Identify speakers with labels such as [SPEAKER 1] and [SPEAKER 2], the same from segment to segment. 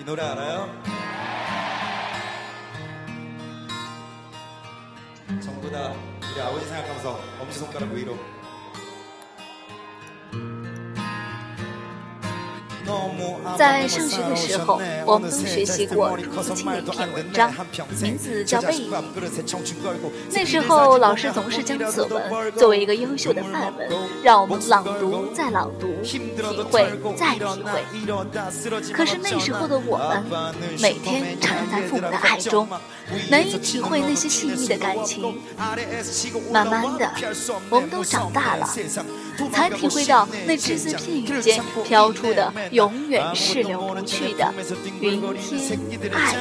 [SPEAKER 1] 이 노래 알아요? 전부 다 우리 아버지 생각하면서 엄지손가락 위로
[SPEAKER 2] 在上学的时候，我们都学习过朱自清的一篇文章，名字叫《背影》。那时候，老师总是将此文作为一个优秀的范文，让我们朗读再朗读，体会再体会。可是那时候的我们，每天徜徉在父母的爱中，难以体会那些细腻的感情。慢慢的，我们都长大了。才体会到那只字片语间飘出的永远逝留不去的云天爱。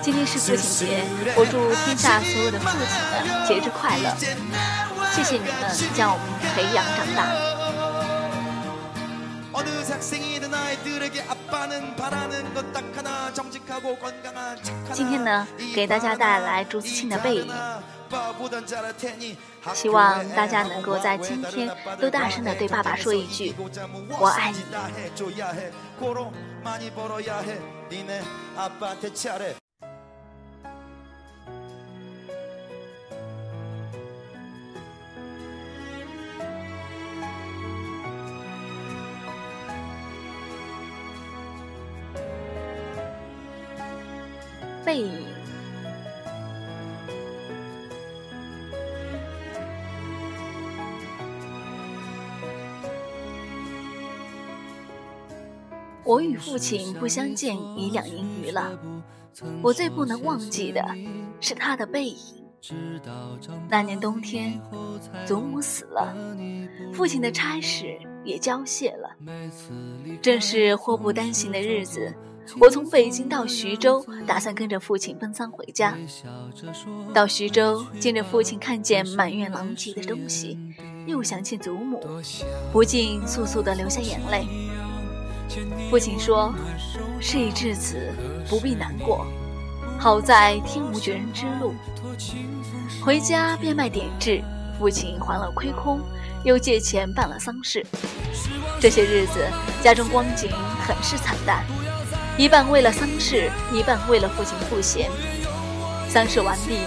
[SPEAKER 2] 今天是父亲节，我祝天下所有的父亲们节日快乐。谢谢你们将我们培养长大。今天呢，给大家带来朱自清的背影，希望大家能够在今天都大声的对爸爸说一句：“我爱你。”背影。我与父亲不相见已两年余了，我最不能忘记的是他的背影。那年冬天，祖母死了，父亲的差事也交卸了，正是祸不单行的日子。我从北京到徐州，打算跟着父亲奔丧回家。到徐州，见着父亲，看见满院狼藉的东西，又想起祖母，不禁簌簌地流下眼泪。父亲说：“事已至此，不必难过。好在天无绝人之路。”回家变卖点质，父亲还了亏空，又借钱办了丧事。这些日子，家中光景很是惨淡。一半为了丧事，一半为了父亲赋闲。丧事完毕，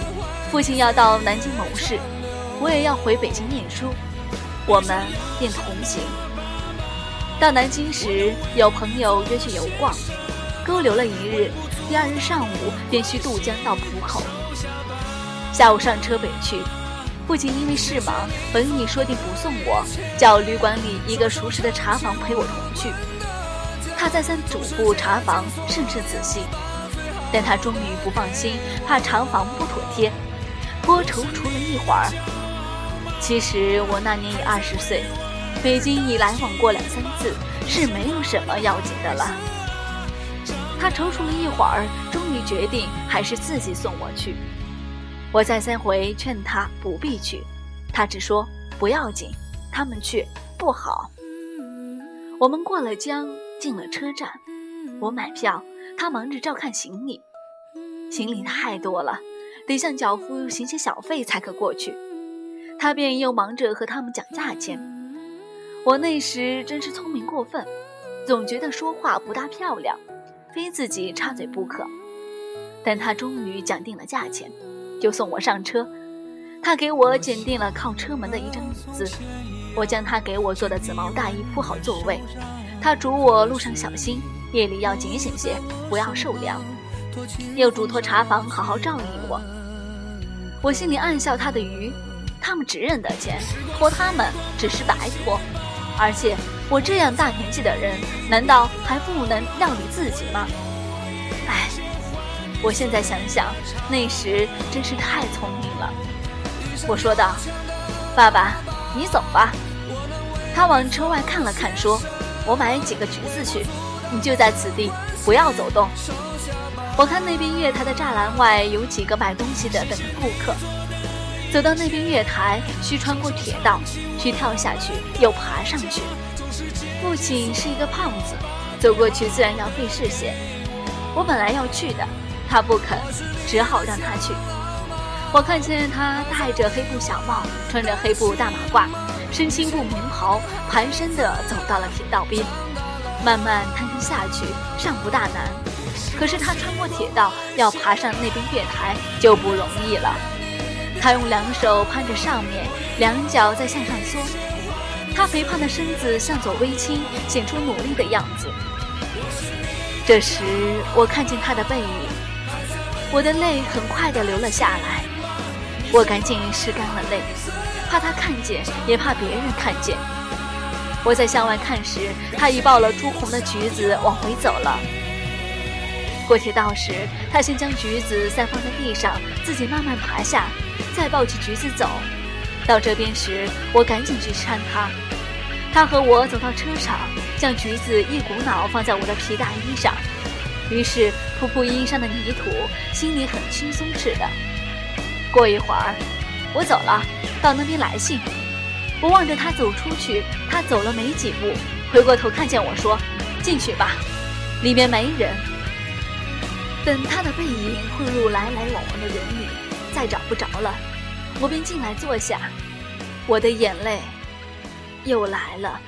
[SPEAKER 2] 父亲要到南京谋事，我也要回北京念书，我们便同行。到南京时，有朋友约去游逛，勾留了一日，第二日上午便需渡江到浦口。下午上车北去，父亲因为事忙，本已说定不送我，叫旅馆里一个熟识的茶房陪我同去。他再三嘱咐查房甚是仔细，但他终于不放心，怕查房不妥帖，颇踌躇了一会儿。其实我那年已二十岁，北京已来往过两三次，是没有什么要紧的了。他踌躇了一会儿，终于决定还是自己送我去。我再三回劝他不必去，他只说不要紧，他们去不好。我们过了江。进了车站，我买票，他忙着照看行李，行李太多了，得向脚夫行些小费才可过去。他便又忙着和他们讲价钱。我那时真是聪明过分，总觉得说话不大漂亮，非自己插嘴不可。但他终于讲定了价钱，就送我上车。他给我拣定了靠车门的一张椅子，我将他给我做的紫毛大衣铺好座位。他嘱我路上小心，夜里要警醒些，不要受凉。又嘱托茶房好好照应我。我心里暗笑他的愚，他们只认得钱，托他们只是白托。而且我这样大年纪的人，难道还不能料理自己吗？唉，我现在想想，那时真是太聪明了。我说道：“爸爸，你走吧。”他往车外看了看，说。我买几个橘子去，你就在此地，不要走动。我看那边月台的栅栏外有几个买东西的等着顾客，走到那边月台，需穿过铁道，需跳下去又爬上去。父亲是一个胖子，走过去自然要费视线。我本来要去的，他不肯，只好让他去。我看见他戴着黑布小帽，穿着黑布大马褂，身青布棉袍，蹒跚地走到了铁道边，慢慢探身下去，尚不大难。可是他穿过铁道，要爬上那边月台就不容易了。他用两手攀着上面，两脚在向上缩。他肥胖的身子向左微倾，显出努力的样子。这时，我看见他的背影，我的泪很快地流了下来。我赶紧拭干了泪，怕他看见，也怕别人看见。我在向外看时，他已抱了朱红的橘子往回走了。过铁道时，他先将橘子散放在地上，自己慢慢爬下。再抱起橘子走，到这边时，我赶紧去搀他。他和我走到车场，将橘子一股脑放在我的皮大衣上，于是扑扑衣上的泥土，心里很轻松似的。过一会儿，我走了，到那边来信。我望着他走出去，他走了没几步，回过头看见我说：“进去吧，里面没人。”等他的背影混入来来往往的人里。再找不着了，我便进来坐下，我的眼泪又来了。